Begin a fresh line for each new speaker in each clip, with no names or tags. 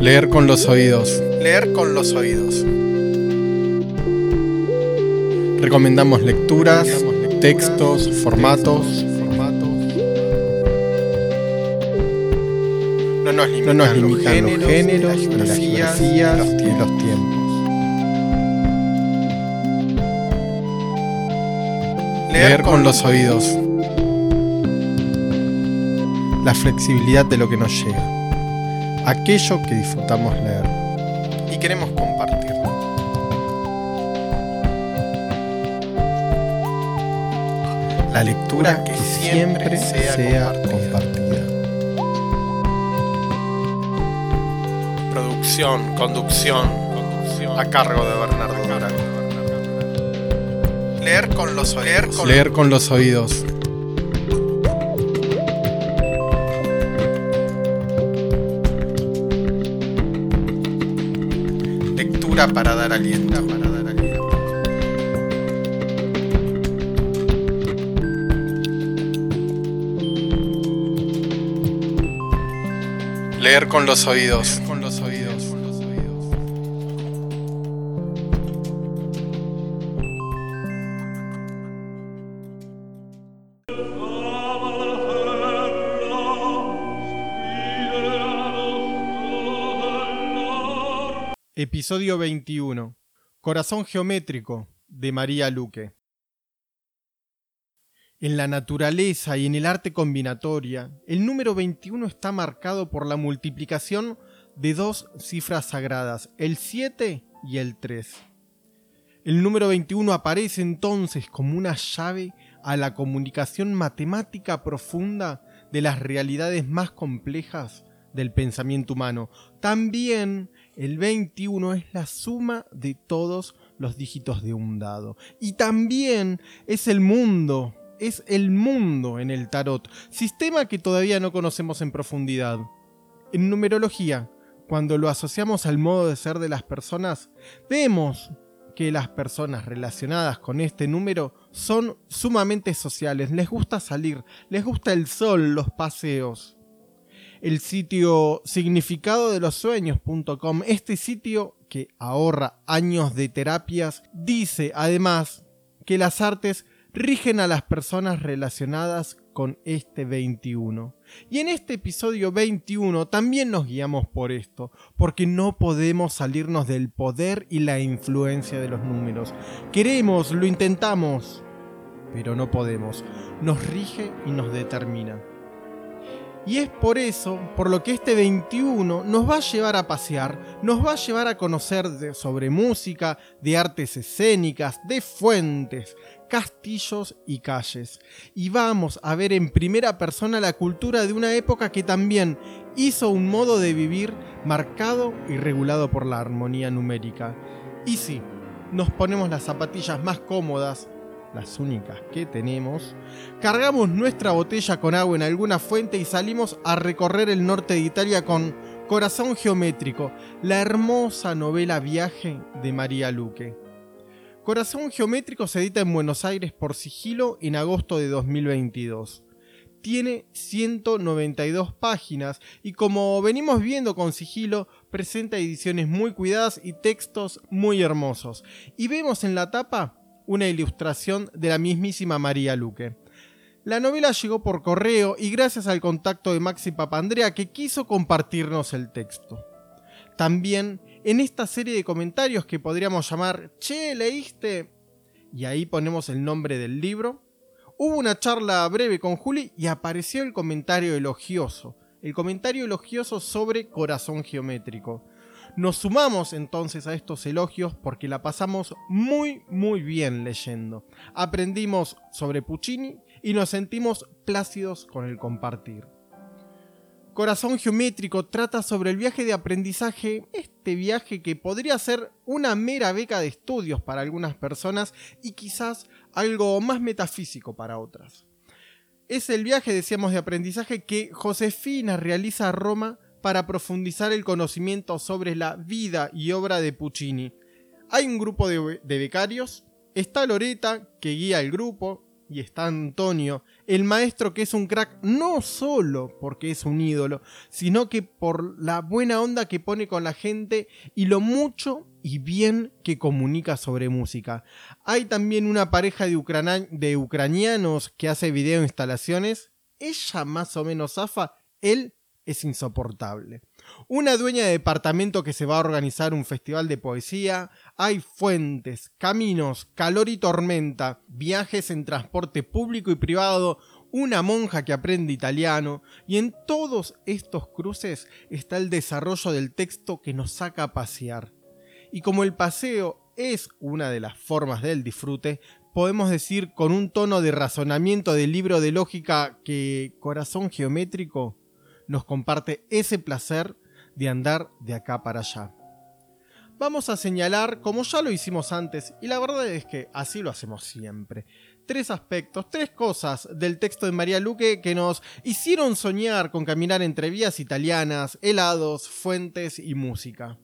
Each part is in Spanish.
Leer con los oídos. Leer con los oídos. Recomendamos lecturas, textos, formatos. No nos limitan, no nos limitan los géneros, ni las geografías, los tiempos. Leer con los oídos. La flexibilidad de lo que nos llega aquello que disfrutamos leer y queremos compartirlo. La lectura que, siempre, sea, compartida. Producción, conducción, conducción a cargo de Bernardo Leer con los oídos. Leer con los oídos. Para dar aliento. Para dar aliento. Leer con los oídos. Con los oídos. Episodio 21. Corazón geométrico de María Luque. En la naturaleza y en el arte combinatoria, el número 21 está marcado por la multiplicación de dos cifras sagradas, el 7 y el 3. El número 21 aparece entonces como una llave a la comunicación matemática profunda de las realidades más complejas del pensamiento humano. También el 21 es la suma de todos los dígitos de un dado. Y también es el mundo, es el mundo en el tarot, sistema que todavía no conocemos en profundidad. En numerología, cuando lo asociamos al modo de ser de las personas, vemos que las personas relacionadas con este número son sumamente sociales, les gusta salir, les gusta el sol, los paseos el sitio significado de los sueños.com. Este sitio que ahorra años de terapias dice además que las artes rigen a las personas relacionadas con este 21. Y en este episodio 21 también nos guiamos por esto, porque no podemos salirnos del poder y la influencia de los números. Queremos, lo intentamos, pero no podemos. Nos rige y nos determina. Y es por eso, por lo que este 21 nos va a llevar a pasear, nos va a llevar a conocer sobre música, de artes escénicas, de fuentes, castillos y calles. Y vamos a ver en primera persona la cultura de una época que también hizo un modo de vivir marcado y regulado por la armonía numérica. Y sí, nos ponemos las zapatillas más cómodas, las únicas que tenemos, cargamos nuestra botella con agua en alguna fuente y salimos a recorrer el norte de Italia con Corazón Geométrico, la hermosa novela Viaje de María Luque. Corazón Geométrico se edita en Buenos Aires por sigilo en agosto de 2022. Tiene 192 páginas y como venimos viendo con sigilo, presenta ediciones muy cuidadas y textos muy hermosos. Y vemos en la tapa una ilustración de la mismísima María Luque. La novela llegó por correo y gracias al contacto de Maxi Papandrea que quiso compartirnos el texto. También en esta serie de comentarios que podríamos llamar Che, ¿leíste? Y ahí ponemos el nombre del libro. Hubo una charla breve con Juli y apareció el comentario elogioso. El comentario elogioso sobre corazón geométrico. Nos sumamos entonces a estos elogios porque la pasamos muy muy bien leyendo. Aprendimos sobre Puccini y nos sentimos plácidos con el compartir. Corazón Geométrico trata sobre el viaje de aprendizaje, este viaje que podría ser una mera beca de estudios para algunas personas y quizás algo más metafísico para otras. Es el viaje, decíamos, de aprendizaje que Josefina realiza a Roma para profundizar el conocimiento sobre la vida y obra de Puccini. Hay un grupo de, becarios, está Loreta, que guía el grupo, y está Antonio, el maestro que es un crack no solo porque es un ídolo, sino que por la buena onda que pone con la gente y lo mucho y bien que comunica sobre música. Hay también una pareja de, ucranianos que hace video instalaciones. Ella más o menos zafa, él es insoportable. Una dueña de departamento que se va a organizar un festival de poesía, hay fuentes, caminos, calor y tormenta, viajes en transporte público y privado, una monja que aprende italiano, y en todos estos cruces está el desarrollo del texto que nos saca a pasear. Y como el paseo es una de las formas del disfrute, podemos decir con un tono de razonamiento del libro de lógica que Corazón Geométrico nos comparte ese placer de andar de acá para allá. Vamos a señalar, como ya lo hicimos antes, y la verdad es que así lo hacemos siempre, tres aspectos, tres cosas del texto de María Luque que nos hicieron soñar con caminar entre vías italianas, helados, fuentes y música.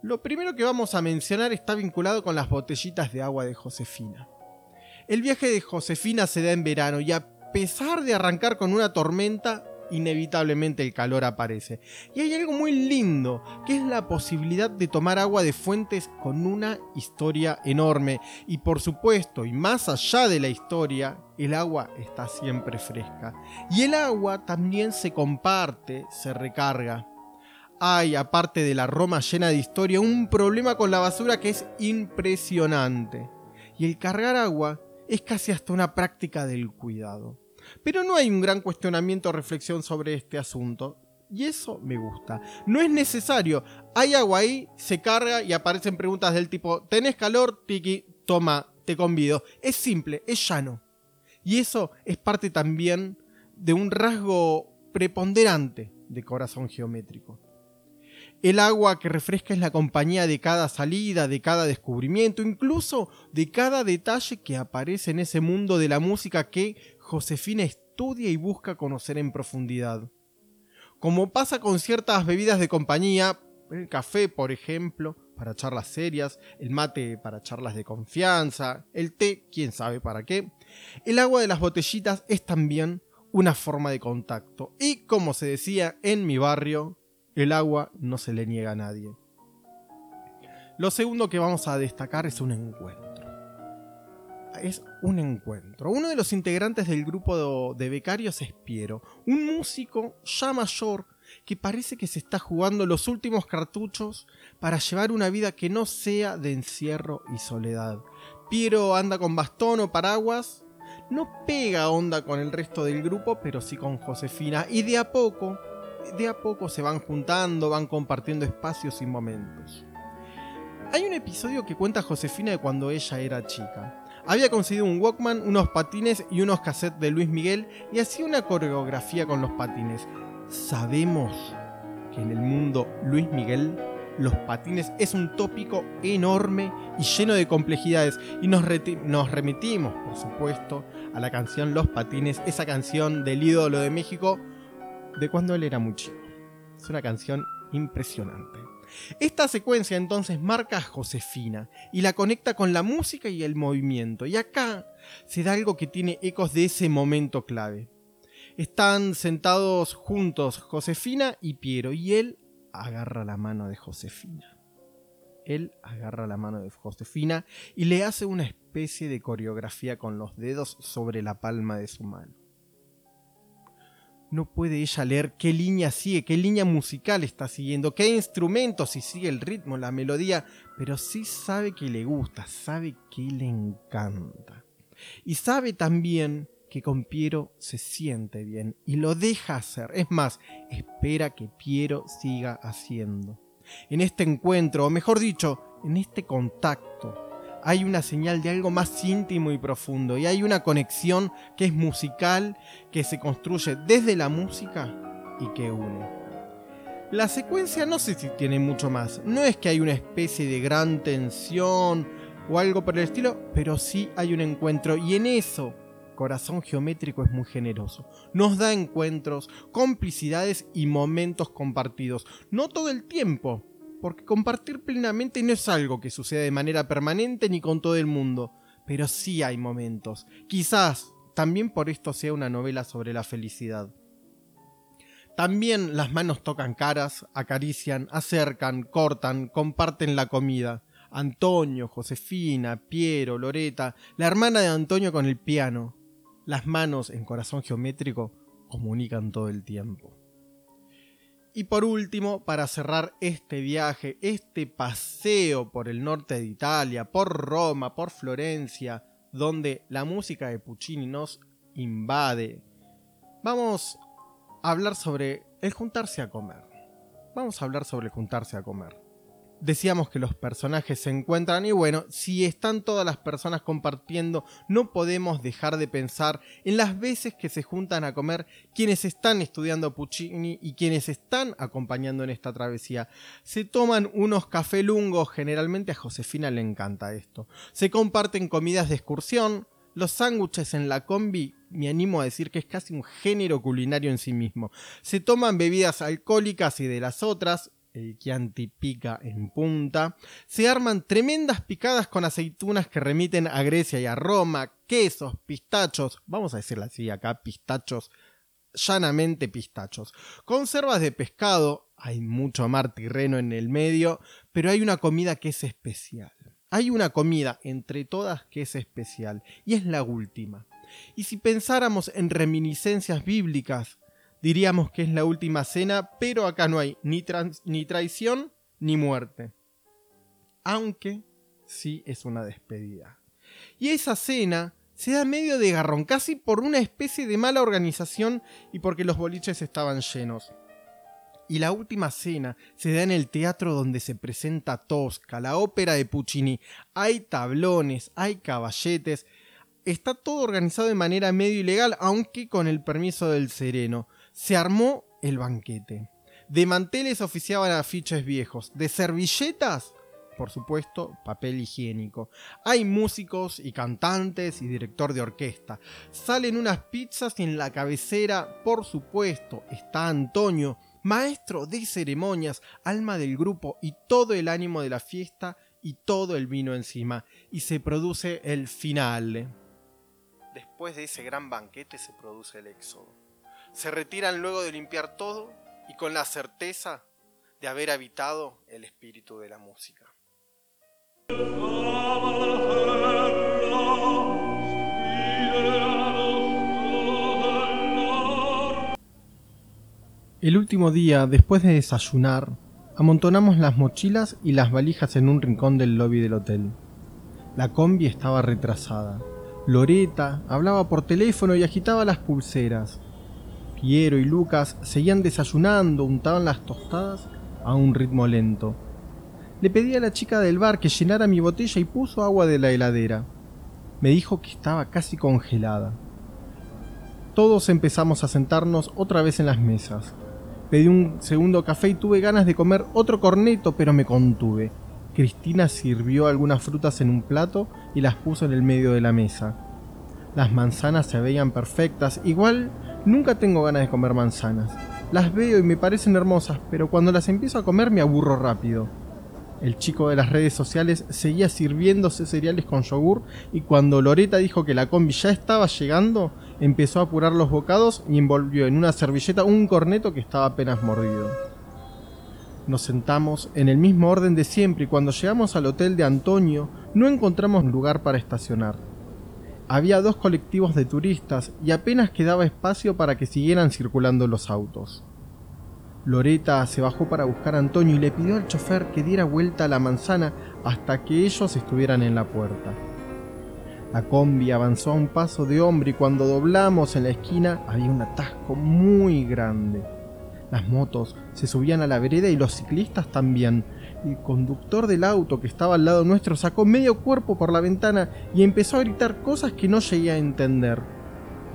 Lo primero que vamos a mencionar está vinculado con las botellitas de agua de Josefina. El viaje de Josefina se da en verano y a pesar de arrancar con una tormenta, inevitablemente el calor aparece. Y hay algo muy lindo, que es la posibilidad de tomar agua de fuentes con una historia enorme. Y por supuesto, y más allá de la historia, el agua está siempre fresca. Y el agua también se comparte, se recarga. Hay, aparte de la Roma llena de historia, un problema con la basura que es impresionante. Y el cargar agua es casi hasta una práctica del cuidado. Pero no hay un gran cuestionamiento o reflexión sobre este asunto. Y eso me gusta. No es necesario. Hay agua ahí, se carga y aparecen preguntas del tipo, ¿tenés calor? Tiki, toma, te convido. Es simple, es llano. Y eso es parte también de un rasgo preponderante de corazón geométrico. El agua que refresca es la compañía de cada salida, de cada descubrimiento, incluso de cada detalle que aparece en ese mundo de la música que Josefina estudia y busca conocer en profundidad. Como pasa con ciertas bebidas de compañía, el café, por ejemplo, para charlas serias, el mate para charlas de confianza, el té, quién sabe para qué, el agua de las botellitas es también una forma de contacto. Y como se decía en mi barrio, el agua no se le niega a nadie. Lo segundo que vamos a destacar es un encuentro es un encuentro. Uno de los integrantes del grupo de, becarios es Piero, un músico ya mayor que parece que se está jugando los últimos cartuchos para llevar una vida que no sea de encierro y soledad. Piero anda con bastón o paraguas, no pega onda con el resto del grupo, pero sí con Josefina, y de a poco, de a poco se van juntando, van compartiendo espacios y momentos. Hay un episodio que cuenta Josefina de cuando ella era chica. Había conseguido un Walkman, unos patines y unos cassettes de Luis Miguel y hacía una coreografía con los patines. Sabemos que en el mundo Luis Miguel los patines es un tópico enorme y lleno de complejidades y nos, remitimos, por supuesto, a la canción Los Patines, esa canción del ídolo de México de cuando él era muy chico. Es una canción impresionante. Esta secuencia entonces marca a Josefina y la conecta con la música y el movimiento. Y acá se da algo que tiene ecos de ese momento clave. Están sentados juntos Josefina y Piero y él agarra la mano de Josefina. Él agarra la mano de Josefina y le hace una especie de coreografía con los dedos sobre la palma de su mano no puede ella leer qué línea sigue, qué línea musical está siguiendo, qué instrumento, si sigue el ritmo, la melodía, pero sí sabe que le gusta, sabe que le encanta. Y sabe también que con Piero se siente bien y lo deja hacer. Es más, espera que Piero siga haciendo. En este encuentro, o mejor dicho, en este contacto, hay una señal de algo más íntimo y profundo y hay una conexión que es musical, que se construye desde la música y que une. La secuencia no sé si tiene mucho más, no es que hay una especie de gran tensión o algo por el estilo, pero sí hay un encuentro y en eso Corazón Geométrico es muy generoso. Nos da encuentros, complicidades y momentos compartidos. No todo el tiempo, porque compartir plenamente no es algo que suceda de manera permanente ni con todo el mundo, pero sí hay momentos. Quizás también por esto sea una novela sobre la felicidad. También las manos tocan caras, acarician, acercan, cortan, comparten la comida. Antonio, Josefina, Piero, Loreta, la hermana de Antonio con el piano. Las manos en corazón geométrico comunican todo el tiempo. Y por último, para cerrar este viaje, este paseo por el norte de Italia, por Roma, por Florencia, donde la música de Puccini nos invade, vamos a hablar sobre el juntarse a comer. Vamos a hablar sobre el juntarse a comer. Decíamos que los personajes se encuentran y bueno, si están todas las personas compartiendo, no podemos dejar de pensar en las veces que se juntan a comer quienes están estudiando Puccini y quienes están acompañando en esta travesía. Se toman unos café lungos, generalmente a Josefina le encanta esto. Se comparten comidas de excursión, los sándwiches en la combi, me animo a decir que es casi un género culinario en sí mismo. Se toman bebidas alcohólicas y de las otras, el Chianti pica en punta. Se arman tremendas picadas con aceitunas que remiten a Grecia y a Roma, quesos, pistachos, vamos a decirlo así acá, pistachos, llanamente pistachos. Conservas de pescado, hay mucho mar tirreno en el medio, pero hay una comida que es especial. Hay una comida entre todas que es especial, y es la última. Y si pensáramos en reminiscencias bíblicas, diríamos que es la última cena, pero acá no hay ni, ni traición ni muerte. Aunque sí es una despedida. Y esa cena se da medio de garrón, casi por una especie de mala organización y porque los boliches estaban llenos. Y la última cena se da en el teatro donde se presenta Tosca, la ópera de Puccini. Hay tablones, hay caballetes. Está todo organizado de manera medio ilegal, aunque con el permiso del sereno. Se armó el banquete. De manteles oficiaban afiches viejos. De servilletas, por supuesto, papel higiénico. Hay músicos y cantantes y director de orquesta. Salen unas pizzas y en la cabecera, por supuesto, está Antonio maestro de ceremonias, alma del grupo y todo el ánimo de la fiesta y todo el vino encima. Y se produce el final. Después de ese gran banquete se produce el éxodo. Se retiran luego de limpiar todo y con la certeza de haber habitado el espíritu de la música. El último día, después de desayunar, amontonamos las mochilas y las valijas en un rincón del lobby del hotel. La combi estaba retrasada. Loreta hablaba por teléfono y agitaba las pulseras. Piero y Lucas seguían desayunando, untaban las tostadas a un ritmo lento. Le pedí a la chica del bar que llenara mi botella y puso agua de la heladera. Me dijo que estaba casi congelada. Todos empezamos a sentarnos otra vez en las mesas. Pedí un segundo café y tuve ganas de comer otro corneto, pero me contuve. Cristina sirvió algunas frutas en un plato y las puso en el medio de la mesa. Las manzanas se veían perfectas, igual nunca tengo ganas de comer manzanas. Las veo y me parecen hermosas, pero cuando las empiezo a comer me aburro rápido. El chico de las redes sociales seguía sirviéndose cereales con yogur y cuando Loreta dijo que la combi ya estaba llegando, empezó a apurar los bocados y envolvió en una servilleta un corneto que estaba apenas mordido. Nos sentamos en el mismo orden de siempre y cuando llegamos al hotel de Antonio no encontramos lugar para estacionar. Había dos colectivos de turistas y apenas quedaba espacio para que siguieran circulando los autos. Loreta se bajó para buscar a Antonio y le pidió al chofer que diera vuelta a la manzana hasta que ellos estuvieran en la puerta. La combi avanzó a un paso de hombre y cuando doblamos en la esquina había un atasco muy grande. Las motos se subían a la vereda y los ciclistas también. El conductor del auto que estaba al lado nuestro sacó medio cuerpo por la ventana y empezó a gritar cosas que no llegué a entender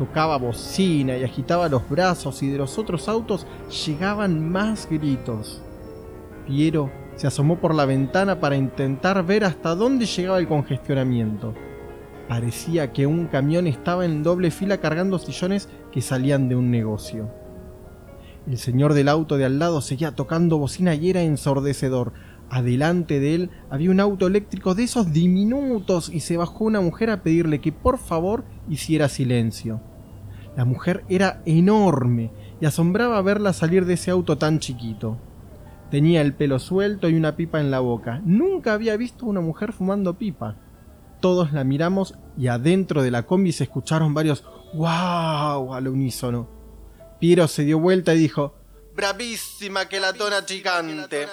tocaba bocina y agitaba los brazos y de los otros autos llegaban más gritos. Piero se asomó por la ventana para intentar ver hasta dónde llegaba el congestionamiento. Parecía que un camión estaba en doble fila cargando sillones que salían de un negocio. El señor del auto de al lado seguía tocando bocina y era ensordecedor. Adelante de él había un auto eléctrico de esos diminutos y se bajó una mujer a pedirle que por favor hiciera silencio. La mujer era enorme y asombraba verla salir de ese auto tan chiquito. Tenía el pelo suelto y una pipa en la boca. Nunca había visto una mujer fumando pipa. Todos la miramos y adentro de la combi se escucharon varios ¡Wow! al unísono. Piero se dio vuelta y dijo ¡Bravísima que la tona chicante!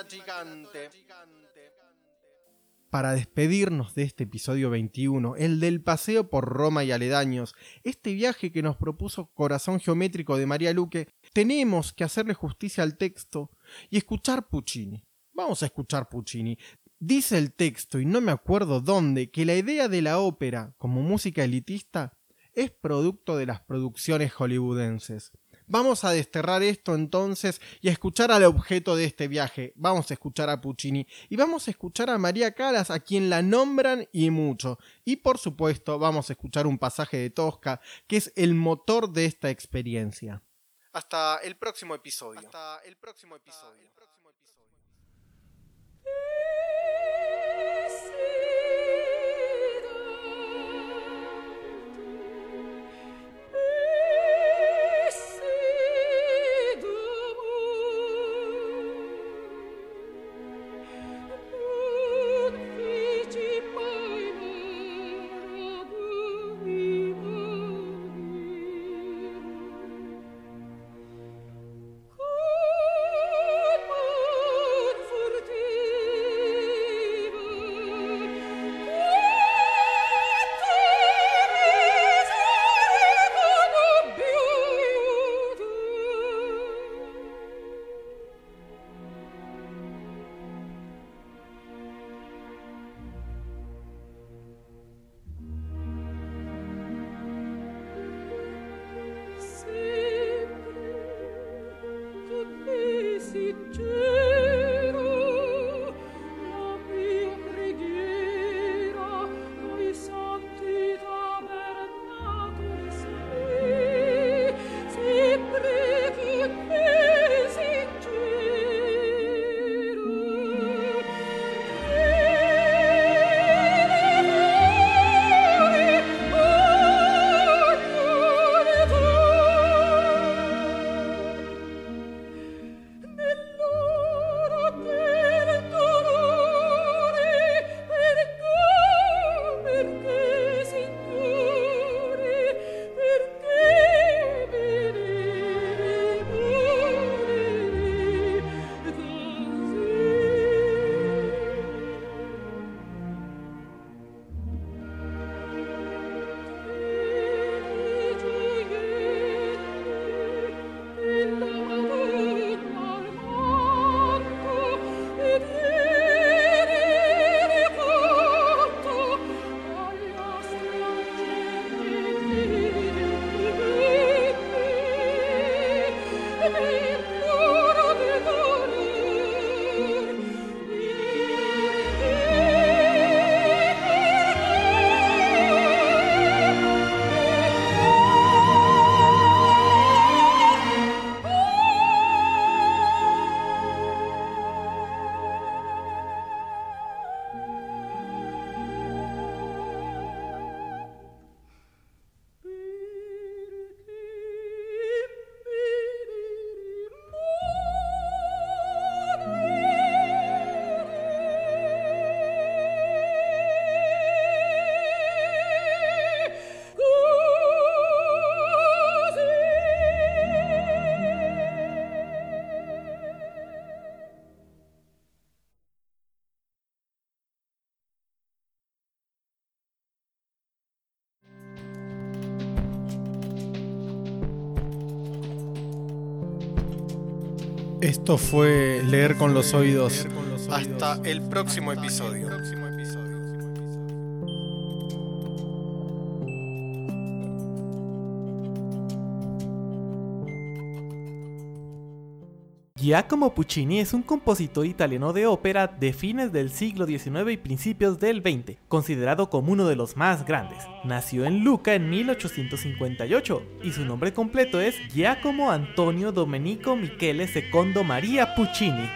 Para despedirnos de este episodio 21, el del paseo por Roma y aledaños, este viaje que nos propuso Corazón Geométrico de María Luque, tenemos que hacerle justicia al texto y escuchar Puccini. Vamos a escuchar Puccini. Dice el texto, y no me acuerdo dónde, que la idea de la ópera como música elitista es producto de las producciones hollywoodenses. Vamos a desterrar esto entonces y a escuchar al objeto de este viaje. Vamos a escuchar a Puccini y vamos a escuchar a María Calas, a quien la nombran y mucho. Y por supuesto vamos a escuchar un pasaje de Tosca, que es el motor de esta experiencia. Hasta el próximo episodio. Hasta el próximo episodio. Esto fue Leer con los oídos. Hasta el próximo episodio.
Giacomo Puccini es un compositor italiano de ópera de fines del siglo XIX y principios del XX, considerado como uno de los más grandes. Nació en Lucca en 1858 y su nombre completo es Giacomo Antonio Domenico Michele Secondo Maria Puccini.